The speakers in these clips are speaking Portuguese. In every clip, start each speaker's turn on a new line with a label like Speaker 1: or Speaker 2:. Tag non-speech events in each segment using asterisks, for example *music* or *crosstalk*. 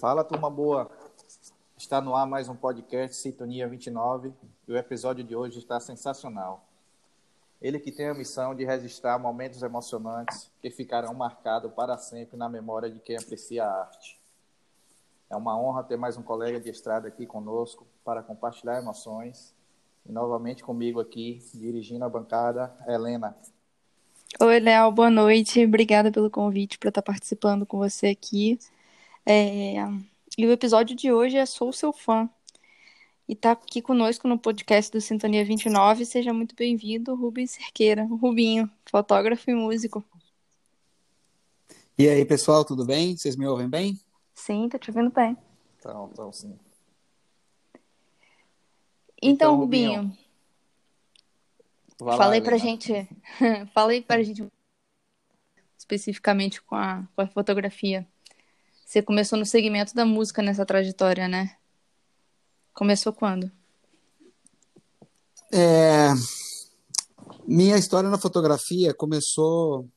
Speaker 1: Fala, turma boa. Está no ar mais um podcast Sintonia 29 e o episódio de hoje está sensacional. Ele que tem a missão de registrar momentos emocionantes que ficarão marcados para sempre na memória de quem aprecia a arte. É uma honra ter mais um colega de estrada aqui conosco para compartilhar emoções. E novamente comigo aqui, dirigindo a bancada, Helena.
Speaker 2: Oi, Léo, boa noite. Obrigada pelo convite para estar participando com você aqui. É... E o episódio de hoje é Sou Seu Fã. E tá aqui conosco no podcast do Sintonia 29. Seja muito bem-vindo, Rubens Cerqueira, o Rubinho, fotógrafo e músico.
Speaker 3: E aí, pessoal, tudo bem? Vocês me ouvem bem?
Speaker 2: Sim, tá te ouvindo bem.
Speaker 1: Então, então sim.
Speaker 2: Então,
Speaker 1: Então,
Speaker 2: Rubinho,
Speaker 1: Rubinho, lá,
Speaker 2: falei pra
Speaker 1: Helena.
Speaker 2: gente, *laughs* falei pra gente especificamente com a, com a fotografia. Você começou no segmento da música nessa trajetória, né? Começou quando?
Speaker 3: É, Minha história na fotografia começou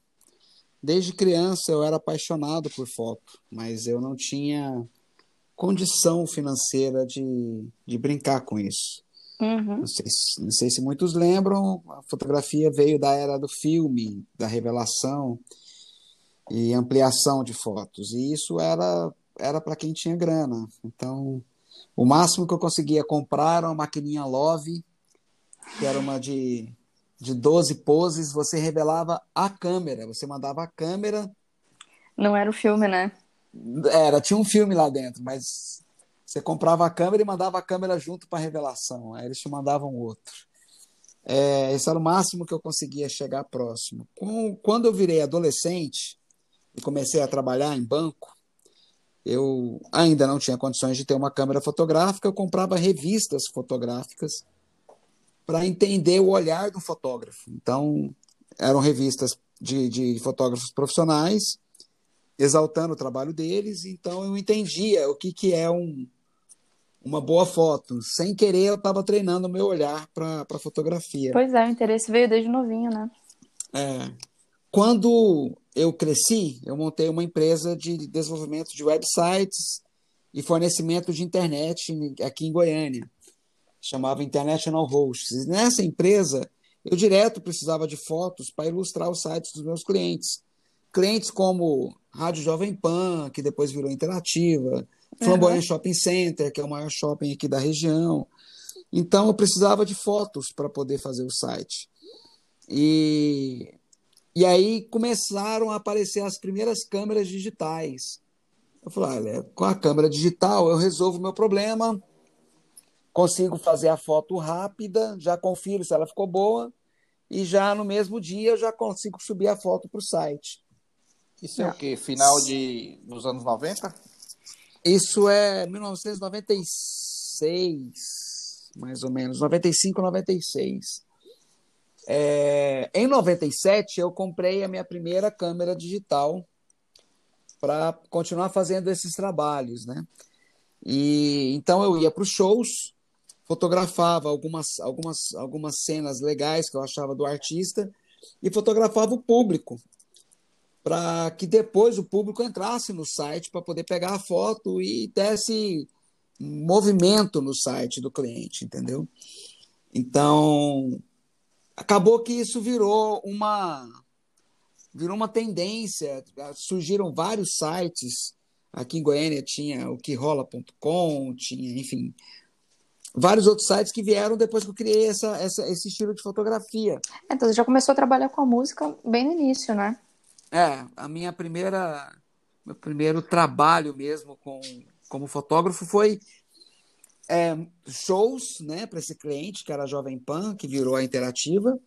Speaker 3: desde criança. Eu era apaixonado por foto, mas eu não tinha condição financeira de, de brincar com isso.
Speaker 2: Uhum.
Speaker 3: Não sei, se- não sei se muitos lembram, a fotografia veio da era do filme, da revelação e ampliação de fotos. E isso era era para quem tinha grana. Então, o máximo que eu conseguia comprar era uma maquininha Love, que era uma de, de 12 poses. Você revelava a câmera, você mandava a câmera
Speaker 2: Não era o filme, né?
Speaker 3: era, tinha um filme lá dentro, mas você comprava a câmera e mandava a câmera junto para revelação. Aí eles te mandavam outro. É, esse era o máximo que eu conseguia chegar próximo. Com- quando eu virei adolescente e comecei a trabalhar em banco, eu ainda não tinha condições de ter uma câmera fotográfica, eu comprava revistas fotográficas para entender o olhar do fotógrafo. Então, eram revistas de, de fotógrafos profissionais exaltando o trabalho deles, então eu entendia o que, que é um, uma boa foto. Sem querer, eu estava treinando o meu olhar para a fotografia.
Speaker 2: Pois é, o interesse veio desde novinho, né?
Speaker 3: É. Quando eu cresci, eu montei uma empresa de desenvolvimento de websites e fornecimento de internet aqui em Goiânia. Chamava International Hosts. E nessa empresa, eu direto precisava de fotos para ilustrar os sites dos meus clientes. Clientes como Rádio Jovem Pan, que depois virou Interativa, Flamboyant Shopping Center, que é o maior shopping aqui da região. Então, eu precisava de fotos para poder fazer o site. E, e aí começaram a aparecer as primeiras câmeras digitais. Eu falei, olha, com a câmera digital eu resolvo o meu problema, consigo fazer a foto rápida, já confiro se ela ficou boa, e já no mesmo dia eu já consigo subir a foto para o site.
Speaker 1: Isso é o quê? Final de, dos anos 90?
Speaker 3: Isso é 1996, mais ou menos, 95, 96. É, em 97, eu comprei a minha primeira câmera digital para continuar fazendo esses trabalhos, né? E então eu ia para os shows, fotografava algumas, algumas, algumas cenas legais que eu achava do artista e fotografava o público para que depois o público entrasse no site para poder pegar a foto e desse movimento no site do cliente, entendeu? Então, acabou que isso virou uma virou uma tendência, surgiram vários sites. Aqui em Goiânia tinha o querola.com, tinha, enfim, vários outros sites que vieram depois que eu criei essa, essa, esse estilo de fotografia.
Speaker 2: Então, você já começou a trabalhar com a música bem no início, né?
Speaker 3: É, a minha primeira, meu primeiro trabalho mesmo com, como fotógrafo foi é, shows, né, para esse cliente que era a Jovem Pan, que virou a Interativa.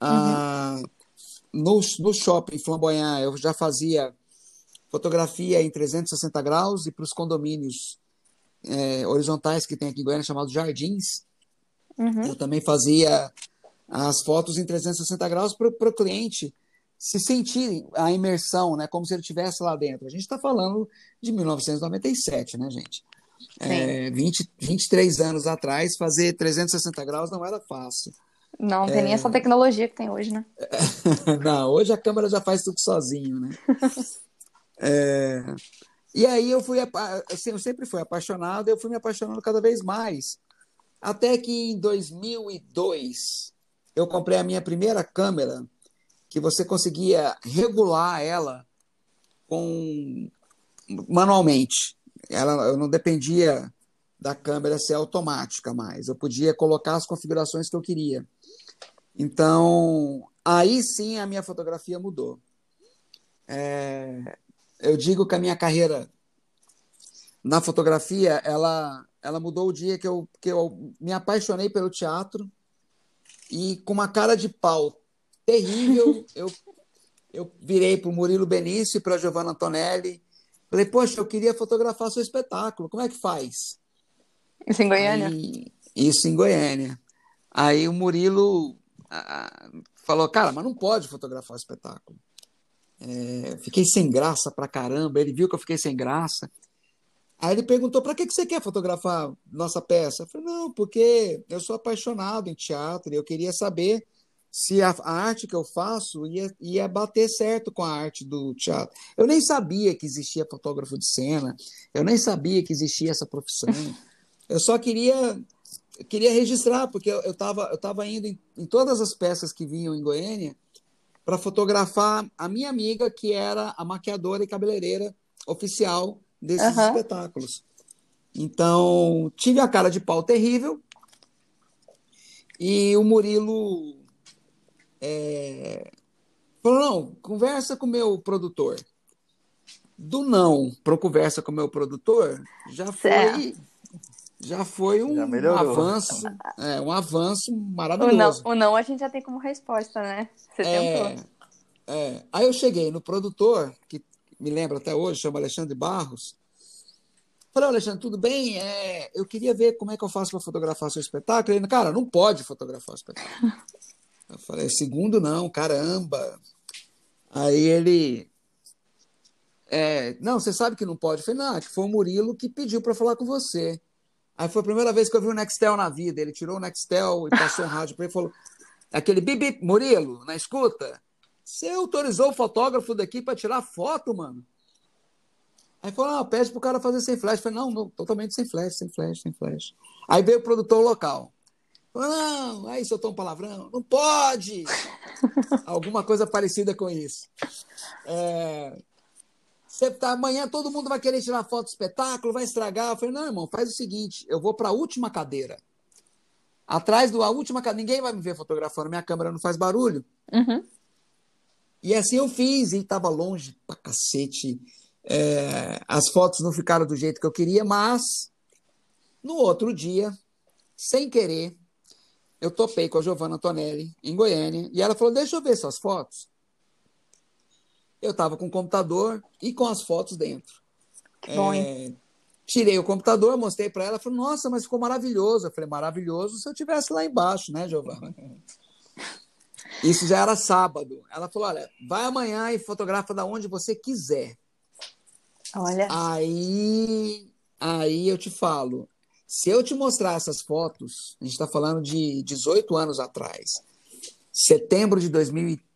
Speaker 3: Ah, no, no shopping Flamboyant eu já fazia fotografia em 360 graus e para os condomínios é, horizontais que tem aqui em Goiânia, chamados Jardins,
Speaker 2: Uhum.
Speaker 3: eu também fazia as fotos em 360 graus para o cliente se sentir a imersão, né, como se ele estivesse lá dentro. A gente está falando de 1997, né, gente? É, 20, 23 anos atrás, fazer 360 graus não era fácil.
Speaker 2: Não, não tem nem essa tecnologia que tem hoje, né? *laughs*
Speaker 3: Não, hoje a câmera já faz tudo sozinho, né? *laughs* É, E aí eu fui, assim, eu sempre fui apaixonado, eu fui me apaixonando cada vez mais. Até que em 2002 eu comprei a minha primeira câmera, que você conseguia regular ela com manualmente. Ela, eu não dependia da câmera ser automática mais. Eu podia colocar as configurações que eu queria. Então, aí sim a minha fotografia mudou. É, eu digo que a minha carreira na fotografia, ela, ela mudou o dia que eu, que eu me apaixonei pelo teatro e com uma cara de pau terrível, eu, eu virei para o Murilo Benício e para a Giovanna Antonelli. Falei, poxa, eu queria fotografar seu espetáculo, como é que faz?
Speaker 2: Isso em Goiânia?
Speaker 3: Aí, isso em Goiânia. Aí o Murilo ah, falou, cara, mas não pode fotografar o espetáculo. É, fiquei sem graça pra caramba. Ele viu que eu fiquei sem graça. Aí ele perguntou: para que, que você quer fotografar nossa peça? Eu falei: não, porque eu sou apaixonado em teatro e eu queria saber se a, a, arte que eu faço ia, ia bater certo com a arte do teatro. Eu nem sabia que existia fotógrafo de cena, eu nem sabia que existia essa profissão. *laughs* Eu só queria queria registrar, porque eu estava eu tava indo em, em todas as peças que vinham em Goiânia para fotografar a minha amiga, que era a maquiadora e cabeleireira oficial desses uhum. espetáculos. Então, tive a cara de pau terrível. E o Murilo é, falou: não, conversa com o meu produtor. Do não para conversa com o meu produtor, já foi já foi um já avanço, é, um avanço maravilhoso.
Speaker 2: O não, o não a gente já tem como resposta, né? Você é, tentou.
Speaker 3: É. Aí eu cheguei no produtor, que me lembra até hoje, chama Alexandre Barros. Falei, Alexandre, tudo bem? É, eu queria ver como é que eu faço para fotografar seu espetáculo. Ele, cara, não pode fotografar o espetáculo. *laughs* Eu falei, segundo não, caramba. Aí ele, é, não, você sabe que não pode. Eu falei, não, que foi o Murilo que pediu para falar com você. Aí foi a primeira vez que eu vi o Nextel na vida. Ele tirou o Nextel e passou um rádio para ele e falou: aquele bibi, Murilo, na escuta, você autorizou o fotógrafo daqui para tirar foto, mano? Aí falou: não, pede pro cara fazer sem flash. Eu falei: não, não, totalmente sem flash, sem flash, sem flash. Aí veio o produtor local. Não, aí soltou um palavrão, não pode! Alguma coisa parecida com isso. É, você tá, amanhã todo mundo vai querer tirar foto do espetáculo, vai estragar. Eu falei, não, irmão, faz o seguinte: eu vou para a última cadeira. Atrás da última cadeira, ninguém vai me ver fotografando, minha câmera não faz barulho.
Speaker 2: Uhum.
Speaker 3: E assim eu fiz, e estava longe pra cacete. É, as fotos não ficaram do jeito que eu queria, mas no outro dia, sem querer, eu topei com a Giovanna Antonelli em Goiânia e ela falou: Deixa eu ver suas fotos eu estava com o computador e com as fotos dentro.
Speaker 2: Que bom, é,
Speaker 3: tirei o computador, mostrei para ela, falou, nossa, mas ficou maravilhoso. Eu falei, maravilhoso se eu tivesse lá embaixo, né, Giovana? *laughs* Isso já era sábado. Ela falou, olha, vai amanhã e fotografa da onde você quiser.
Speaker 2: Olha.
Speaker 3: Aí, aí eu te falo, se eu te mostrar essas fotos, a gente está falando de 18 anos atrás, setembro de 2013,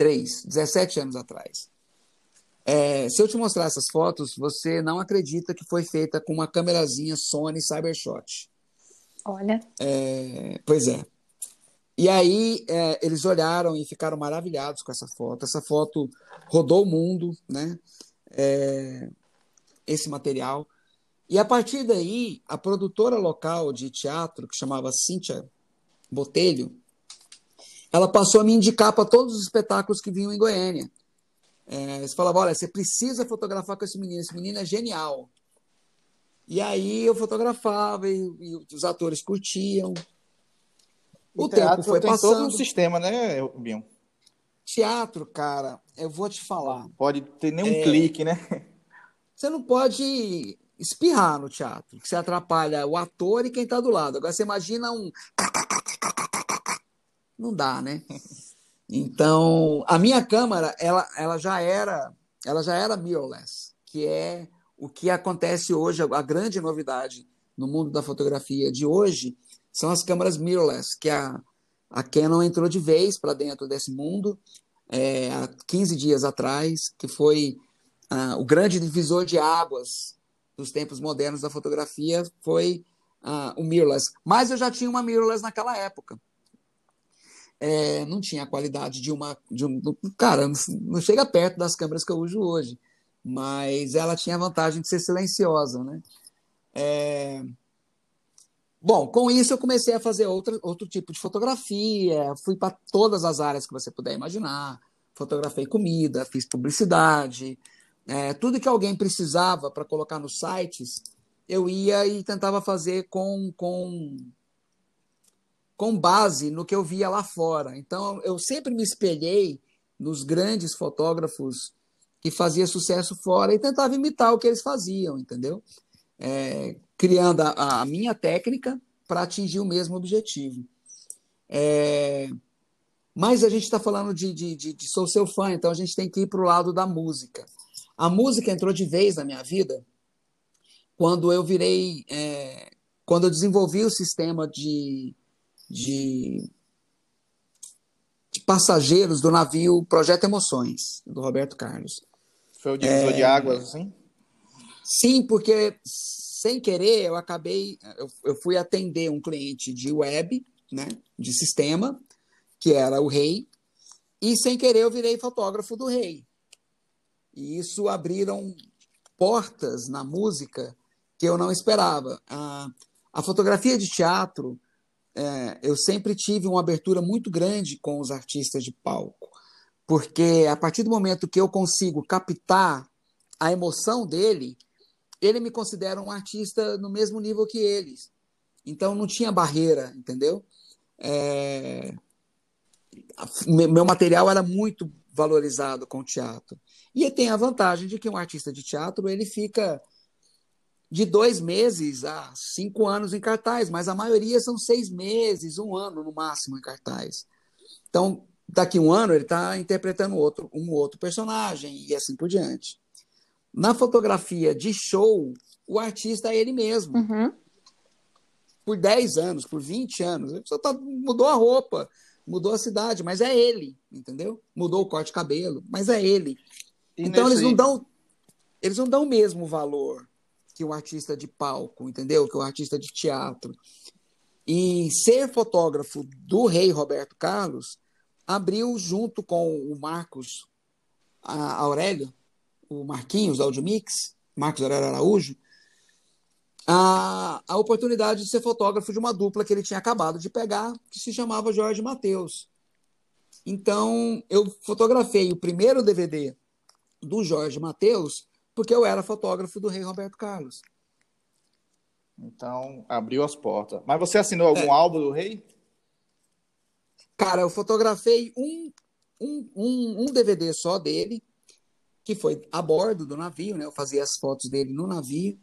Speaker 3: 3, 17 anos atrás. É, se eu te mostrar essas fotos, você não acredita que foi feita com uma câmerazinha Sony Cybershot.
Speaker 2: Olha.
Speaker 3: É, pois é. E aí é, eles olharam e ficaram maravilhados com essa foto. Essa foto rodou o mundo, né? É, esse material. E a partir daí, a produtora local de teatro, que chamava Cíntia Botelho, ela passou a me indicar para todos os espetáculos que vinham em Goiânia. É, você falava, olha, você precisa fotografar com esse menino, esse menino é genial. E aí eu fotografava e, e os atores curtiam.
Speaker 1: O, o tempo foi tem passando. todo um sistema, né, Bion?
Speaker 3: Teatro, cara, eu vou te falar.
Speaker 1: Pode ter nem um é... clique, né?
Speaker 3: Você não pode espirrar no teatro, que você atrapalha o ator e quem está do lado. Agora você imagina um *laughs* não dá, né? Então, a minha câmera, ela, ela já era, ela já era mirrorless, que é o que acontece hoje, a grande novidade no mundo da fotografia de hoje são as câmeras mirrorless, que a, a Canon entrou de vez para dentro desse mundo é, há 15 dias atrás, que foi ah, o grande divisor de águas dos tempos modernos da fotografia foi ah, o mirrorless. Mas eu já tinha uma mirrorless naquela época. É, não tinha a qualidade de uma, de um, cara, não, chega perto das câmeras que eu uso hoje, mas ela tinha a vantagem de ser silenciosa, né? É, Bom, com isso eu comecei a fazer outra, outro tipo de fotografia, fui para todas as áreas que você puder imaginar. Fotografei comida, fiz publicidade, é, tudo que alguém precisava para colocar nos sites, eu ia e tentava fazer com, com, com base no que eu via lá fora. Então, eu sempre me espelhei nos grandes fotógrafos que faziam sucesso fora e tentava imitar o que eles faziam, entendeu? É, criando a, a minha técnica para atingir o mesmo objetivo. É, mas a gente está falando de, de, de, de, sou seu fã, então a gente tem que ir para o lado da música. A música entrou de vez na minha vida quando eu virei, é, quando eu desenvolvi o sistema de, de, de, passageiros do navio Projeto Emoções, do Roberto Carlos.
Speaker 1: Foi o divisor é, de águas, assim?
Speaker 3: Sim, porque sem querer, eu acabei, eu, eu fui atender um cliente de web, né, de sistema, que era o Rei, e sem querer eu virei fotógrafo do Rei. E isso abriram portas na música que eu não esperava. A, a fotografia de teatro, é, eu sempre tive uma abertura muito grande com os artistas de palco, porque a partir do momento que eu consigo captar a emoção dele, ele me considera um artista no mesmo nível que eles. Então não tinha barreira, entendeu? É... Meu material era muito valorizado com o teatro. E tem a vantagem de que um artista de teatro ele fica de dois meses a cinco anos em cartaz, mas a maioria são seis meses, um ano no máximo em cartaz. Então, daqui um ano ele está interpretando outro, um outro personagem e assim por diante. Na fotografia de show, o artista é ele mesmo.
Speaker 2: Uhum.
Speaker 3: Por 10 anos, por 20 anos. A pessoa tá, mudou a roupa, mudou a cidade, mas é ele, entendeu? Mudou o corte de cabelo, mas é ele. E então nesse... eles não dão eles não dão o mesmo valor que o artista de palco, entendeu? Que o artista de teatro. E ser fotógrafo do rei Roberto Carlos abriu junto com o Marcos Aurélio o Marquinhos, da Audiomix, Marcos Aurélio Araújo, a, a oportunidade de ser fotógrafo de uma dupla que ele tinha acabado de pegar, que se chamava Jorge Mateus. Então, eu fotografei o primeiro DVD do Jorge Mateus, porque eu era fotógrafo do Rei Roberto Carlos.
Speaker 1: Então, abriu as portas. Mas você assinou algum é. álbum do Rei?
Speaker 3: Cara, eu fotografei um, um, um, um DVD só dele, que foi a bordo do navio, né? Eu fazia as fotos dele no navio.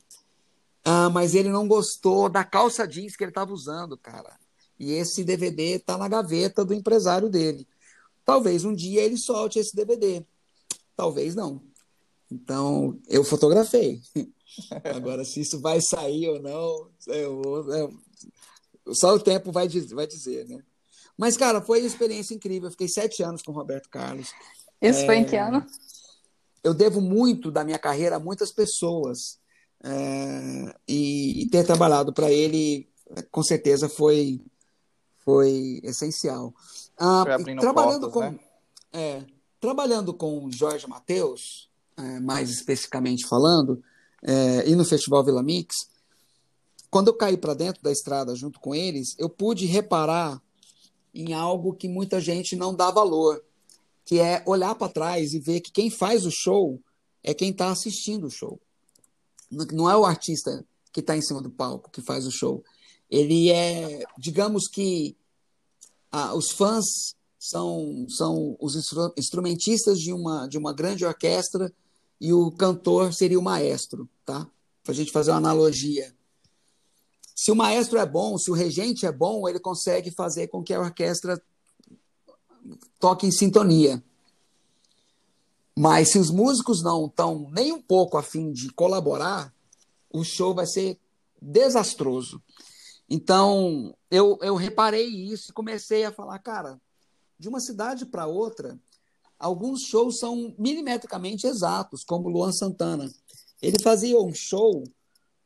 Speaker 3: Ah, mas ele não gostou da calça jeans que ele estava usando, cara. E esse DVD tá na gaveta do empresário dele. Talvez um dia ele solte esse DVD. Talvez não. Então, eu fotografei. *laughs* Agora, se isso vai sair ou não, eu, eu, só o tempo vai, vai dizer, né? Mas, cara, foi uma experiência incrível. Eu fiquei sete anos com o Roberto Carlos.
Speaker 2: Isso é... foi em que ano?
Speaker 3: eu devo muito da minha carreira a muitas pessoas. É, e, e, ter trabalhado para ele, com certeza, foi, foi essencial. Ah, foi trabalhando, portas, com, né? é, trabalhando com Jorge Mateus, é, mais especificamente falando, é, e no Festival Vila Mix, quando eu caí para dentro da estrada junto com eles, eu pude reparar em algo que muita gente não dá valor, que é olhar para trás e ver que quem faz o show é quem está assistindo o show. Não é o artista que está em cima do palco que faz o show. Ele é, digamos que ah, os fãs são, são os instrumentistas de uma, de uma grande orquestra e o cantor seria o maestro, tá? Para a gente fazer uma analogia. Se o maestro é bom, se o regente é bom, ele consegue fazer com que a orquestra toque em sintonia. Mas se os músicos não estão nem um pouco afim de colaborar, o show vai ser desastroso. Então, eu, eu reparei isso e comecei a falar, cara, de uma cidade para outra, alguns shows são milimetricamente exatos, como Luan Santana. Ele fazia um show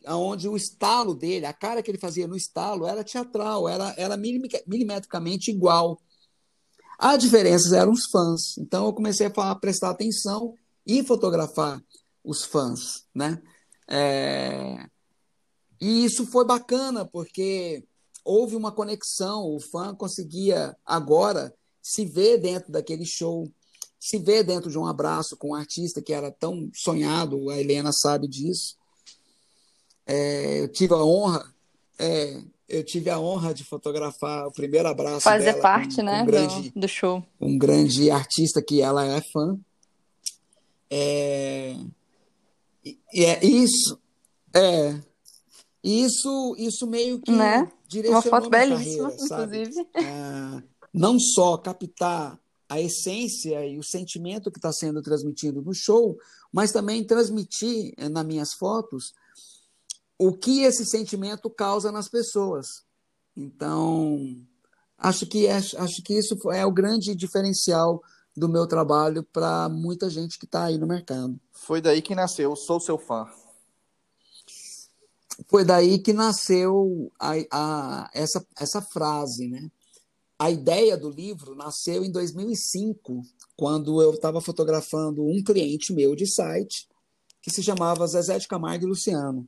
Speaker 3: onde o estalo dele, a cara que ele fazia no estalo era teatral, era, era milimetricamente igual. A diferença eram os fãs. Então eu comecei a prestar atenção e fotografar os fãs, né? É... E isso foi bacana porque houve uma conexão. O fã conseguia agora se ver dentro daquele show, se ver dentro de um abraço com um artista que era tão sonhado. A Helena sabe disso. É, eu tive a honra, é, eu tive a honra de fotografar o primeiro abraço
Speaker 2: Fazer
Speaker 3: dela
Speaker 2: parte,
Speaker 3: com,
Speaker 2: né,
Speaker 3: um grande,
Speaker 2: do, do, show.
Speaker 3: Um grande artista que ela é fã. É, e é isso, é isso, isso meio que
Speaker 2: né?
Speaker 3: direcionou
Speaker 2: Uma foto
Speaker 3: belíssima,
Speaker 2: carreira, inclusive.
Speaker 3: É, não só captar a essência e o sentimento que está sendo transmitido no show, mas também transmitir eh, nas minhas fotos o que esse sentimento causa nas pessoas. Então, acho que, é, acho que isso é o grande diferencial do meu trabalho para muita gente que está aí no mercado.
Speaker 1: Foi daí que nasceu Sou Seu Fã.
Speaker 3: Foi daí que nasceu a, a, essa, essa frase, né? A ideia do livro nasceu em 2005, quando eu estava fotografando um cliente meu de site que se chamava Zezé de Camargo e Luciano.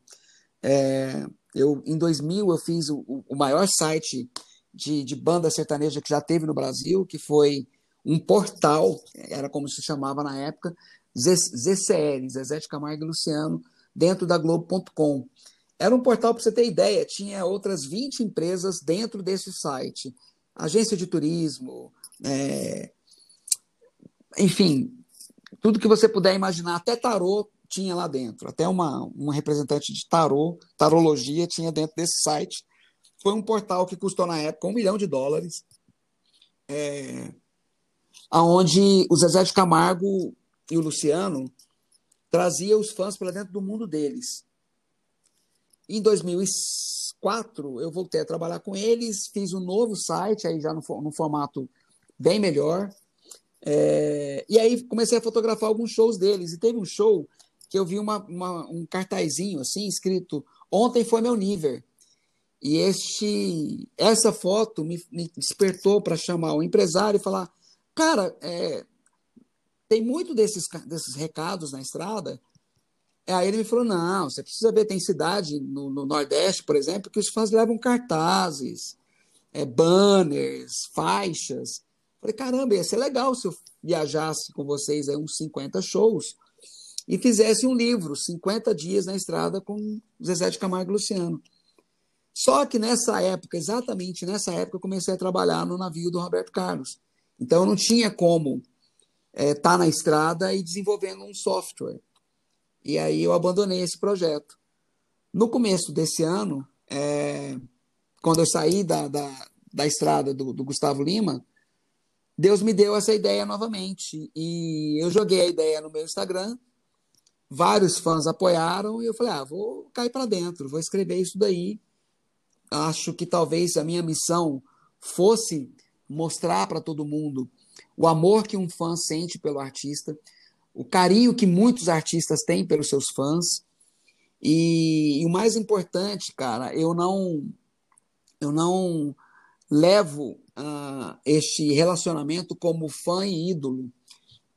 Speaker 3: É, eu, em 2000 eu fiz o, o maior site de, de, banda sertaneja que já teve no Brasil, que foi um portal, era como se chamava na época, ZCL, Zezé de Camargo e Luciano, dentro da Globo.com. Era um portal, para você ter ideia, tinha outras 20 empresas dentro desse site agência de turismo, é, enfim, tudo que você puder imaginar, até tarô tinha lá dentro, até uma, uma representante de tarô, tarologia tinha dentro desse site. Foi um portal que custou na época um milhão de dólares, é, aonde o Zezé de Camargo e o Luciano trazia os fãs para dentro do mundo deles. Em 2006, 2004, eu voltei a trabalhar com eles, fiz um novo site, aí já no, no formato bem melhor. É, e aí comecei a fotografar alguns shows deles. E teve um show que eu vi uma, uma, um cartazinho assim, escrito Ontem foi meu nível. E este, essa foto me, me despertou para chamar o empresário e falar: Cara, é, tem muito desses, desses recados na estrada Aí ele me falou: não, você precisa ver, tem cidade no, no Nordeste, por exemplo, que os fãs levam cartazes, é, banners, faixas. Falei, caramba, ia ser legal se eu viajasse com vocês aí uns 50 shows e fizesse um livro, 50 dias na estrada com Zezé de Camargo e Luciano. Só que nessa época, exatamente nessa época, eu comecei a trabalhar no navio do Roberto Carlos. Então eu não tinha como estar é, tá na estrada e desenvolvendo um software. E aí eu abandonei esse projeto. No começo desse ano, é, quando eu saí da, da, da estrada do, do Gustavo Lima, Deus me deu essa ideia novamente. E eu joguei a ideia no meu Instagram, vários fãs apoiaram, e eu falei: ah, vou cair para dentro, vou escrever isso daí. Acho que talvez a minha missão fosse mostrar para todo mundo o amor que um fã sente pelo artista, o carinho que muitos artistas têm pelos seus fãs. E, e, o mais importante, cara, eu não eu não levo uh, este relacionamento como fã e ídolo,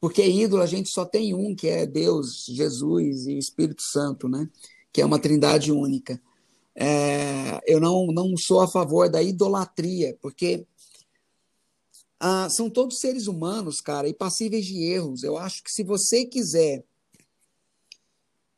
Speaker 3: porque ídolo a gente só tem um, que é Deus, Jesus e o Espírito Santo, né? Que é uma trindade única. É, eu não, não sou a favor da idolatria, porque ah, são todos seres humanos, cara, e passíveis de erros. Eu acho que se você quiser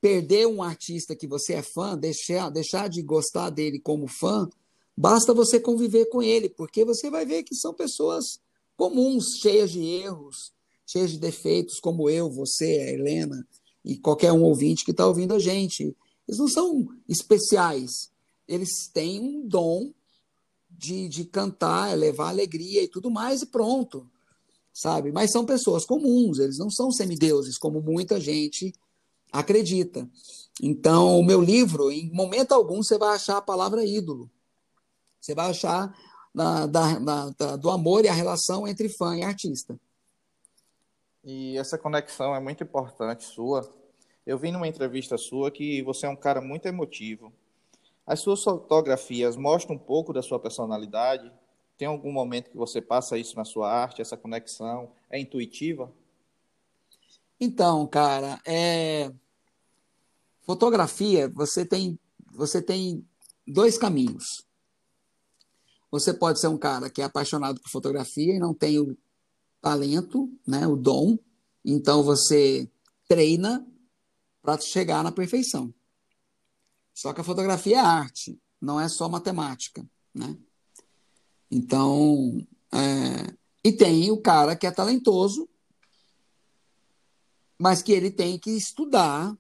Speaker 3: perder um artista que você é fã, deixar, deixar de gostar dele como fã, basta você conviver com ele, porque você vai ver que são pessoas comuns, cheias de erros, cheias de defeitos, como eu, você, a Helena e qualquer um ouvinte que está ouvindo a gente. Eles não são especiais, eles têm um dom de, de cantar, é levar alegria e tudo mais, e pronto, sabe? Mas são pessoas comuns, eles não são semideuses, como muita gente acredita. Então, o meu livro, em momento algum, você vai achar a palavra ídolo. Você vai achar da, da, da, do amor e a relação entre fã e artista.
Speaker 1: E essa conexão é muito importante sua. Eu vi numa entrevista sua que você é um cara muito emotivo. As suas fotografias mostram um pouco da sua personalidade? Tem algum momento que você passa isso na sua arte, essa conexão? É intuitiva?
Speaker 3: Então, cara, é... fotografia, você tem, você tem dois caminhos. Você pode ser um cara que é apaixonado por fotografia e não tem o talento, né, o dom, então você treina para chegar na perfeição. Só que a fotografia é arte, não é só matemática, né? Então, é... e tem o cara que é talentoso, mas que ele tem que estudar,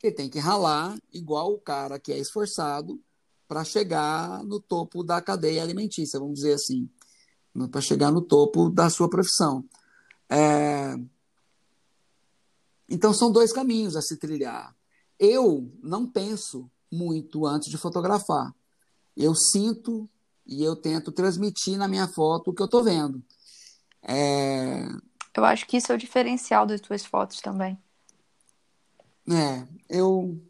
Speaker 3: ele tem que ralar, igual o cara que é esforçado para chegar no topo da cadeia alimentícia, vamos dizer assim, para chegar no topo da sua profissão. É... Então, são dois caminhos a se trilhar. Eu não penso muito antes de fotografar. Eu sinto e eu tento transmitir na minha foto o que eu estou vendo. É...
Speaker 2: Eu acho que isso é o diferencial das tuas fotos também.
Speaker 3: É, eu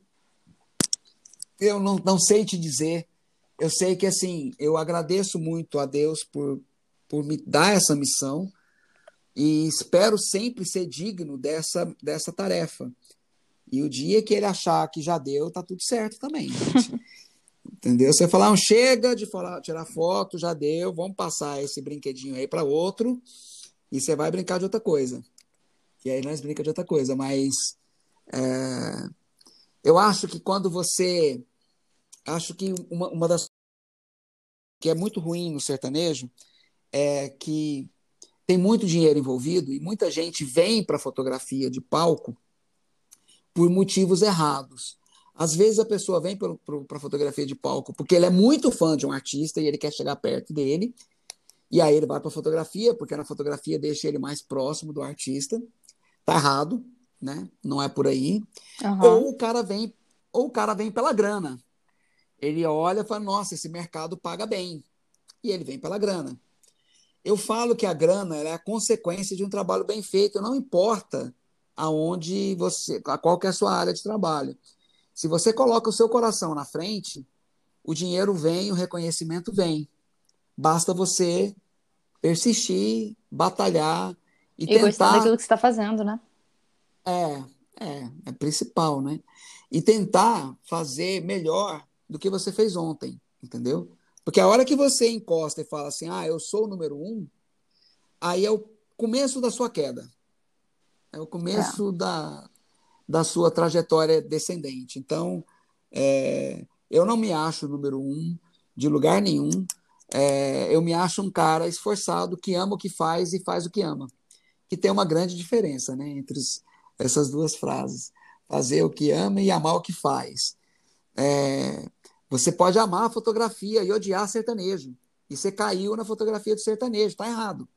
Speaker 3: eu não, não sei te dizer. Eu sei que, assim, eu agradeço muito a Deus por, por me dar essa missão e espero sempre ser digno dessa, dessa tarefa. E o dia que ele achar que já deu, tá tudo certo também. *laughs* Entendeu? Você falar, chega de falar, tirar foto, já deu, vamos passar esse brinquedinho aí para outro e você vai brincar de outra coisa. E aí nós brinca de outra coisa, mas é, eu acho que quando você acho que uma, uma das que é muito ruim no sertanejo é que tem muito dinheiro envolvido e muita gente vem para fotografia de palco por motivos errados. Às vezes a pessoa vem para fotografia de palco porque ele é muito fã de um artista e ele quer chegar perto dele, e aí ele vai para fotografia porque na fotografia deixa ele mais próximo do artista. Tá errado, né? Não é por aí. Uhum. Ou o cara vem, ou o cara vem pela grana ele olha e fala: nossa, esse mercado paga bem. E ele vem pela grana. Eu falo que a grana é a consequência de um trabalho bem feito, não importa aonde você, qual que é a sua área de trabalho. Se você coloca o seu coração na frente, o dinheiro vem, o reconhecimento vem. Basta você persistir, batalhar e, e tentar.
Speaker 2: gostar daquilo que você está fazendo, né?
Speaker 3: É, é, é principal, né? E tentar fazer melhor do que você fez ontem, entendeu? Porque a hora que você encosta e fala assim, ah, eu sou o número um, aí é o começo da sua queda. É o começo é. Da, da sua trajetória descendente. Então, é, eu não me acho número um de lugar nenhum. É, eu me acho um cara esforçado que ama o que faz e faz o que ama. Que tem uma grande diferença né, entre essas duas frases. Fazer o que ama e amar o que faz. É, você pode amar a fotografia e odiar sertanejo. E você caiu na fotografia do sertanejo, tá errado.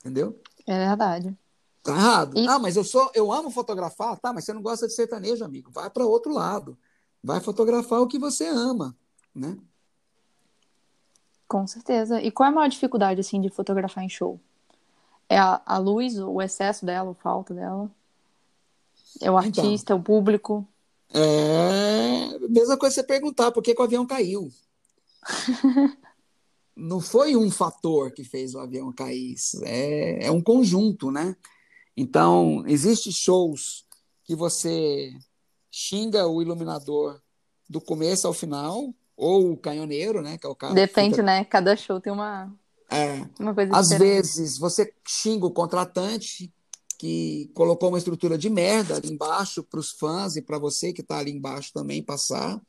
Speaker 3: Entendeu?
Speaker 2: É verdade.
Speaker 3: Tá errado. E... Ah, mas eu sou, eu amo fotografar, tá, mas você não gosta de sertanejo, amigo. Vai para outro lado. Vai fotografar o que você ama, né?
Speaker 2: Com certeza. E qual é a maior dificuldade assim de fotografar em show? É a, a luz, o excesso dela, a falta dela? É o então. artista, então, o público?
Speaker 3: É mesma coisa você perguntar por que, que o avião caiu. *laughs* Não foi um fator que fez o avião cair, é, é um conjunto, né? Então, existem shows que você xinga o iluminador do começo ao final, ou o canhoneiro, né? Que é o cara
Speaker 2: Depende, fica... né? Cada show tem uma,
Speaker 3: é, uma coisa Às diferente. vezes você xinga o contratante, que colocou uma estrutura de merda ali embaixo para os fãs e para você que está ali embaixo também passar.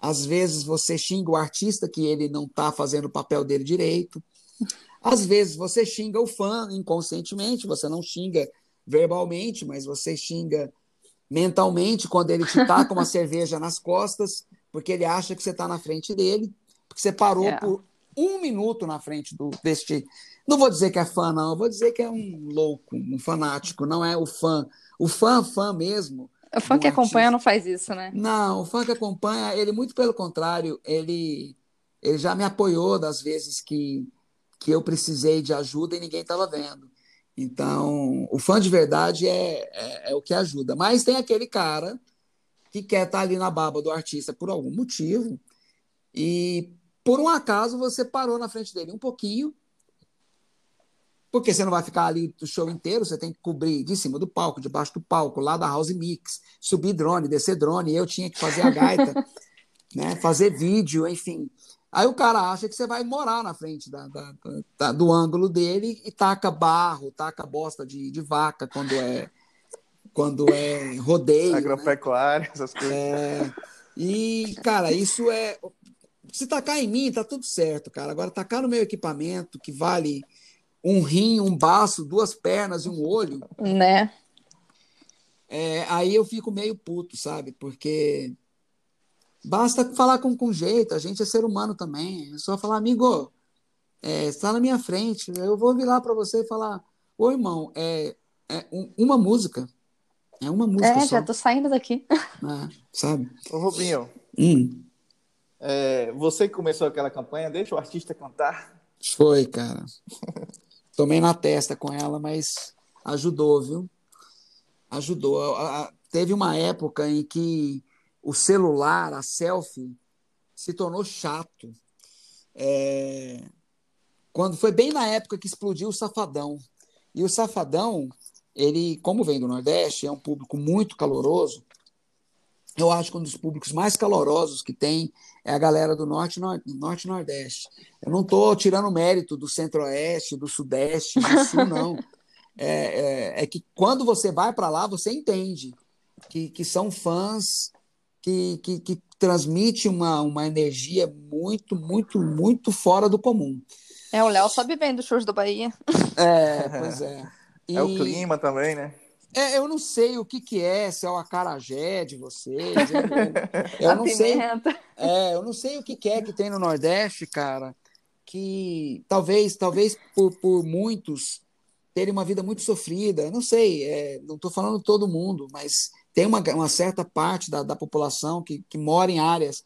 Speaker 3: Às vezes você xinga o artista que ele não está fazendo o papel dele direito. Às vezes você xinga o fã inconscientemente, você não xinga verbalmente, mas você xinga mentalmente quando ele te com uma *laughs* cerveja nas costas, porque ele acha que você está na frente dele, porque você parou. É. por um minuto na frente do, deste não vou dizer que é fã, não. Eu vou dizer que é um louco, um fanático. Não é o fã. O fã, fã mesmo.
Speaker 2: O fã que acompanha não faz isso, né?
Speaker 3: Não, o fã que acompanha, ele, muito pelo contrário, ele, ele já me apoiou das vezes que, que eu precisei de ajuda e ninguém estava vendo. Então, o fã de verdade é, é, é o que ajuda. Mas tem aquele cara que quer estar ali na baba do artista por algum motivo e por um acaso você parou na frente dele um pouquinho porque você não vai ficar ali o show inteiro, você tem que cobrir de cima do palco, debaixo do palco, lá da House Mix, subir drone, descer drone, eu tinha que fazer a gaita, *laughs* né, fazer vídeo, enfim. Aí o cara acha que você vai morar na frente da, da, da, do ângulo dele e taca barro, taca bosta de, de vaca quando é quando é rodeio. Né?
Speaker 1: Agropecuária, né? essas coisas.
Speaker 3: É, e, cara, isso é. Se tacar em mim, tá tudo certo, cara. Agora, tacar no meu equipamento, que vale um rim, um baço, duas pernas e um olho.
Speaker 2: Né?
Speaker 3: É, aí eu fico meio puto, sabe? Porque basta falar com, com jeito, a gente é ser humano também. É só falar, amigo, é, está na minha frente, eu vou vir lá para você e falar, ô irmão, é, é um, uma música. É uma música. É,
Speaker 2: só. já tô saindo daqui.
Speaker 3: É, sabe?
Speaker 1: Ô, Rubinho.
Speaker 3: Hum.
Speaker 1: É, você que começou aquela campanha, deixa o artista cantar.
Speaker 3: Foi, cara. *laughs* Tomei na testa com ela, mas ajudou, viu? Ajudou. Teve uma época em que o celular, a selfie, se tornou chato. É... Quando foi bem na época que explodiu o Safadão. E o Safadão, ele, como vem do Nordeste, é um público muito caloroso. Eu acho que um dos públicos mais calorosos que tem é a galera do Norte Norte Nordeste. Eu não estou tirando mérito do Centro-Oeste, do Sudeste, do Sul, não. *laughs* É, é, é que quando você vai para lá, você entende que, que são fãs que, que, que transmite uma, uma energia muito, muito, muito fora do comum.
Speaker 2: É, o Léo sabe bem dos shows do Bahia.
Speaker 3: É, *laughs* pois é.
Speaker 1: E... É o clima também, né?
Speaker 3: É, eu não sei o que, que é, se é o acarajé de vocês. Eu, eu não sei. É, eu não sei o que, que é que tem no Nordeste, cara, que talvez, talvez por, por muitos terem uma vida muito sofrida. Não sei, é, não estou falando todo mundo, mas tem uma, uma certa parte da, da população que, que mora em áreas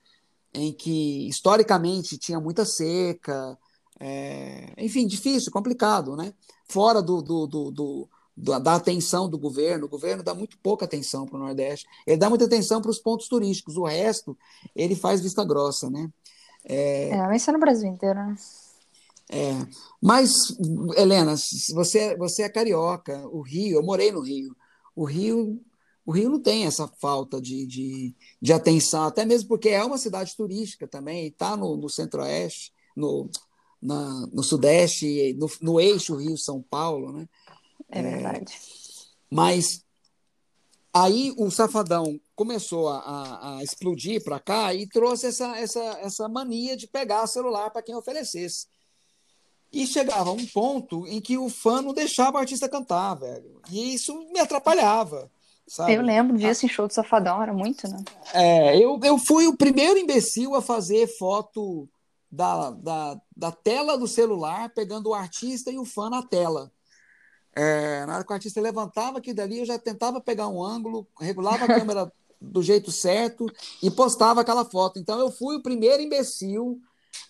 Speaker 3: em que historicamente tinha muita seca, é, enfim, difícil, complicado, né? Fora do, do, do, do da atenção do governo. O governo dá muito pouca atenção para o Nordeste. Ele dá muita atenção para os pontos turísticos. O resto, ele faz vista grossa, né?
Speaker 2: É, é mas isso é no Brasil inteiro, né?
Speaker 3: É. Mas, Helena, você, você é carioca. O Rio, eu morei no Rio. O Rio, o Rio não tem essa falta de, de, de atenção, até mesmo porque é uma cidade turística também, e está no, no centro-oeste, no, na, no sudeste, no, no eixo Rio-São Paulo, né?
Speaker 2: É verdade. É,
Speaker 3: mas aí o Safadão começou a, a, a explodir para cá e trouxe essa, essa, essa mania de pegar celular para quem oferecesse. E chegava um ponto em que o fã não deixava o artista cantar, velho. E isso me atrapalhava. Sabe?
Speaker 2: Eu lembro disso em show do Safadão, era muito, né?
Speaker 3: É, eu, eu fui o primeiro imbecil a fazer foto da, da, da tela do celular, pegando o artista e o fã na tela. É, na hora que o artista levantava aqui dali, eu já tentava pegar um ângulo, regulava a *laughs* câmera do jeito certo e postava aquela foto. Então eu fui o primeiro imbecil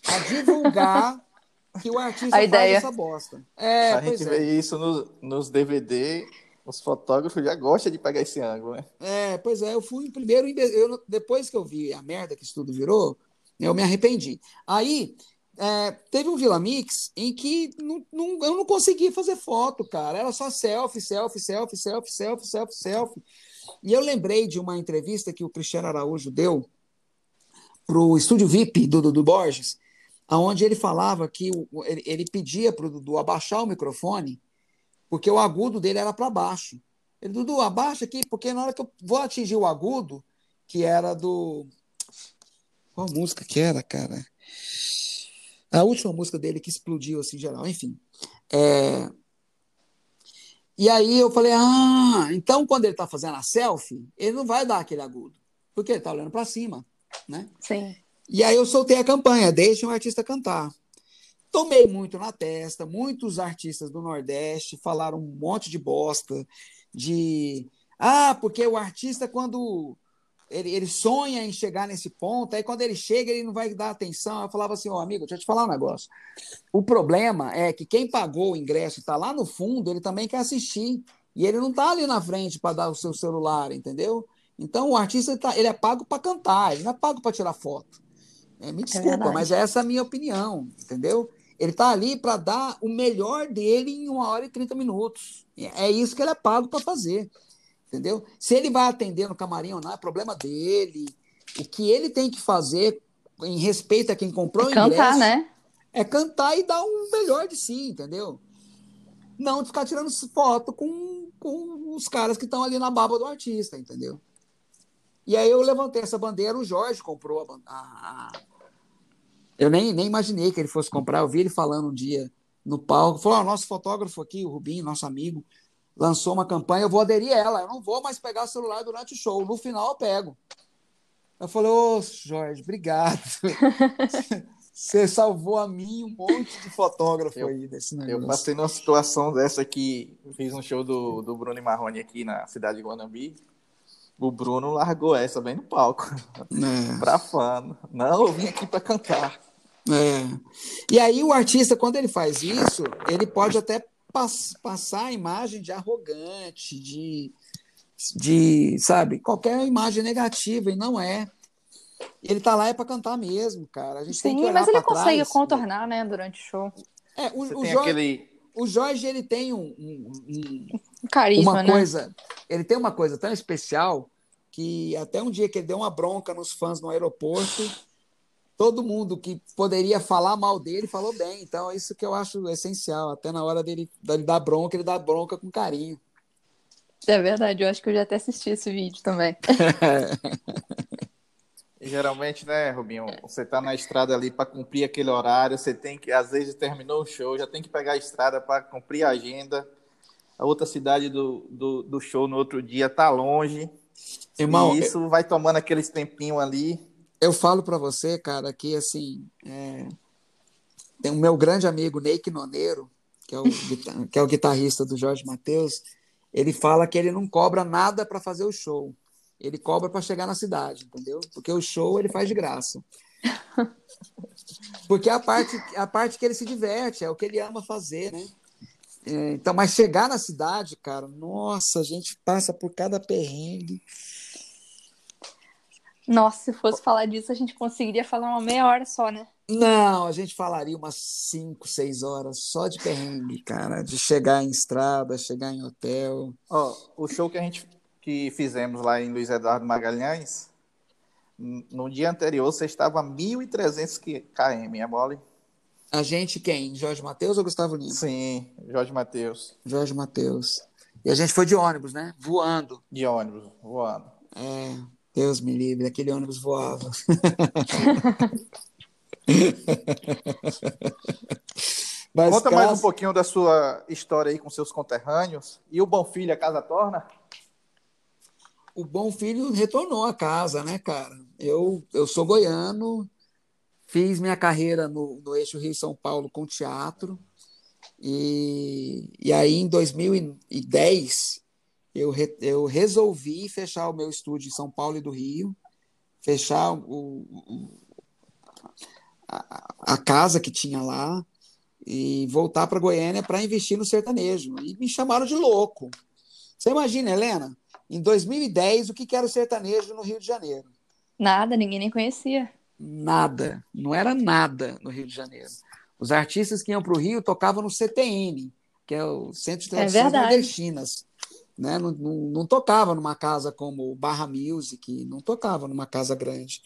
Speaker 3: a divulgar *laughs* que o artista a faz ideia. essa bosta.
Speaker 1: É, a gente é. vê isso no, nos DVD, os fotógrafos já gostam de pegar esse ângulo, né?
Speaker 3: É, pois é, eu fui primeiro eu, depois que eu vi a merda que isso tudo virou, eu me arrependi. Aí é, teve um Vila Mix em que não, não, eu não consegui fazer foto, cara. Era só selfie, selfie, selfie, selfie, selfie, selfie, selfie. E eu lembrei de uma entrevista que o Cristiano Araújo deu para o estúdio VIP do Dudu Borges, onde ele falava que ele, ele, pedia para o Dudu abaixar o microfone, porque o agudo dele era para baixo. Ele, Dudu, abaixa aqui, porque na hora que eu vou atingir o agudo, que era do. Qual música que era, cara? A última música dele que explodiu assim, geral, enfim. É... E aí eu falei, ah, então quando ele está fazendo a selfie, ele não vai dar aquele agudo, porque ele está olhando para cima, né?
Speaker 2: Sim.
Speaker 3: E aí eu soltei a campanha, deixe um artista cantar. Tomei muito na testa, muitos artistas do Nordeste falaram um monte de bosta, de ah, porque o artista quando ele, ele sonha em chegar nesse ponto, aí quando ele chega, ele não vai dar atenção. Eu falava assim, ó, oh, amigo, deixa eu te falar um negócio. O problema é que quem pagou o ingresso e está lá no fundo, ele também quer assistir. E ele não está ali na frente para dar o seu celular, entendeu? Então o artista ele, tá, ele é pago para cantar, ele não é pago para tirar foto. É, me é desculpa, é mas essa é a minha opinião, entendeu? Ele está ali para dar o melhor dele em uma hora e 30 minutos. É isso que ele é pago para fazer. Entendeu? Se ele vai atender no camarim ou não, é problema dele. O que ele tem que fazer em respeito a quem comprou é o ingresso. Cantar, né? É cantar e dar o melhor de si, entendeu? Não ficar tirando foto com, com os caras que estão ali na baba do artista, entendeu? E aí eu levantei essa bandeira, o Jorge comprou a, a, Eu nem, nem imaginei que ele fosse comprar. Eu vi ele falando um dia no palco. Falou: oh, nosso fotógrafo aqui, o Rubinho, nosso amigo, lançou uma campanha, eu vou aderir a ela. Eu não vou mais pegar o celular durante o show. No final eu pego. Eu falei, ô, oh, Jorge, obrigado. *laughs* *laughs* Você salvou a mim um monte de fotógrafo eu, aí desse negócio.
Speaker 1: Eu passei numa situação dessa que fiz um show do, do Bruno e Marrone aqui na cidade de Guanambi. O Bruno largou essa bem no palco. É. *laughs* pra fã. Não, eu vim aqui para cantar.
Speaker 3: É. E aí o artista, quando ele faz isso, ele pode até pass passar a imagem de arrogante, de, de, sabe, qualquer imagem negativa, e não é. Ele tá lá é para cantar mesmo, cara. A gente Sim, tem que olhar mas ele consegue trás.
Speaker 2: contornar, né, durante o show.
Speaker 3: É, o, o Jorge, aquele... o Jorge, ele tem um, um,
Speaker 2: um carisma,
Speaker 3: uma
Speaker 2: né?
Speaker 3: coisa, ele tem uma coisa tão especial que até um dia que ele deu uma bronca nos fãs no aeroporto, todo mundo que poderia falar mal dele falou bem. Então, é isso que eu acho essencial. Até na hora dele, dele dar bronca, ele dá bronca com carinho.
Speaker 2: É verdade, eu acho que eu já até assisti esse vídeo também. *laughs*
Speaker 1: geralmente, né, Rubinho, você tá na estrada ali para cumprir aquele horário, você tem que, às vezes terminou o show, já tem que pegar a estrada para cumprir a agenda. A outra cidade do, do, do, show no outro dia tá longe. Irmão, e isso eu... vai tomando aqueles tempinho ali
Speaker 3: eu falo para você, cara, que assim, é... tem o meu grande amigo Ney Noneiro, que é o, que é o guitarrista do Jorge Mateus, ele fala que ele não cobra nada para fazer o show. Ele cobra para chegar na cidade, entendeu? Porque o show ele faz de graça. Porque é a parte, a parte que ele se diverte, é o que ele ama fazer, né? É, então, mas chegar na cidade, cara, nossa, a gente passa por cada perrengue.
Speaker 2: Nossa, se fosse falar disso, a gente conseguiria falar uma meia hora só, né?
Speaker 3: Não, a gente falaria umas 5, 6 horas só de perrengue, cara. De chegar em estrada, chegar em hotel.
Speaker 1: Ó, oh, o show que a gente que fizemos lá em Luiz Eduardo Magalhães, no dia anterior você estava a 1.300 km, é mole?
Speaker 3: A gente quem? Jorge Matheus ou Gustavo Lima?
Speaker 1: Sim, Jorge Matheus.
Speaker 3: Jorge Matheus. E a gente foi de ônibus, né? Voando.
Speaker 1: De ônibus, voando.
Speaker 3: É. Deus me livre, aquele ônibus voava. *laughs*
Speaker 1: Mas, Conta mais um pouquinho da sua história aí com seus conterrâneos. E o Bom Filho, a casa torna?
Speaker 3: O Bom Filho retornou à casa, né, cara? Eu, eu sou goiano, fiz minha carreira no, no eixo Rio-São Paulo com teatro. E, e aí, em 2010, eu, re, eu resolvi fechar o meu estúdio em São Paulo e do Rio, fechar o, o a, a, casa que tinha lá e voltar para Goiânia para investir no sertanejo. E me chamaram de louco. Você imagina, Helena, em 2010, o que era o sertanejo no Rio de Janeiro?
Speaker 2: Nada, ninguém nem conhecia.
Speaker 3: Nada, não era nada no Rio de Janeiro. Os artistas que iam para o Rio tocavam no CTN, que é o Centro de é Tradições é Nordestinas né? Não, não, não, tocava numa casa como Barra Music, não tocava numa casa grande.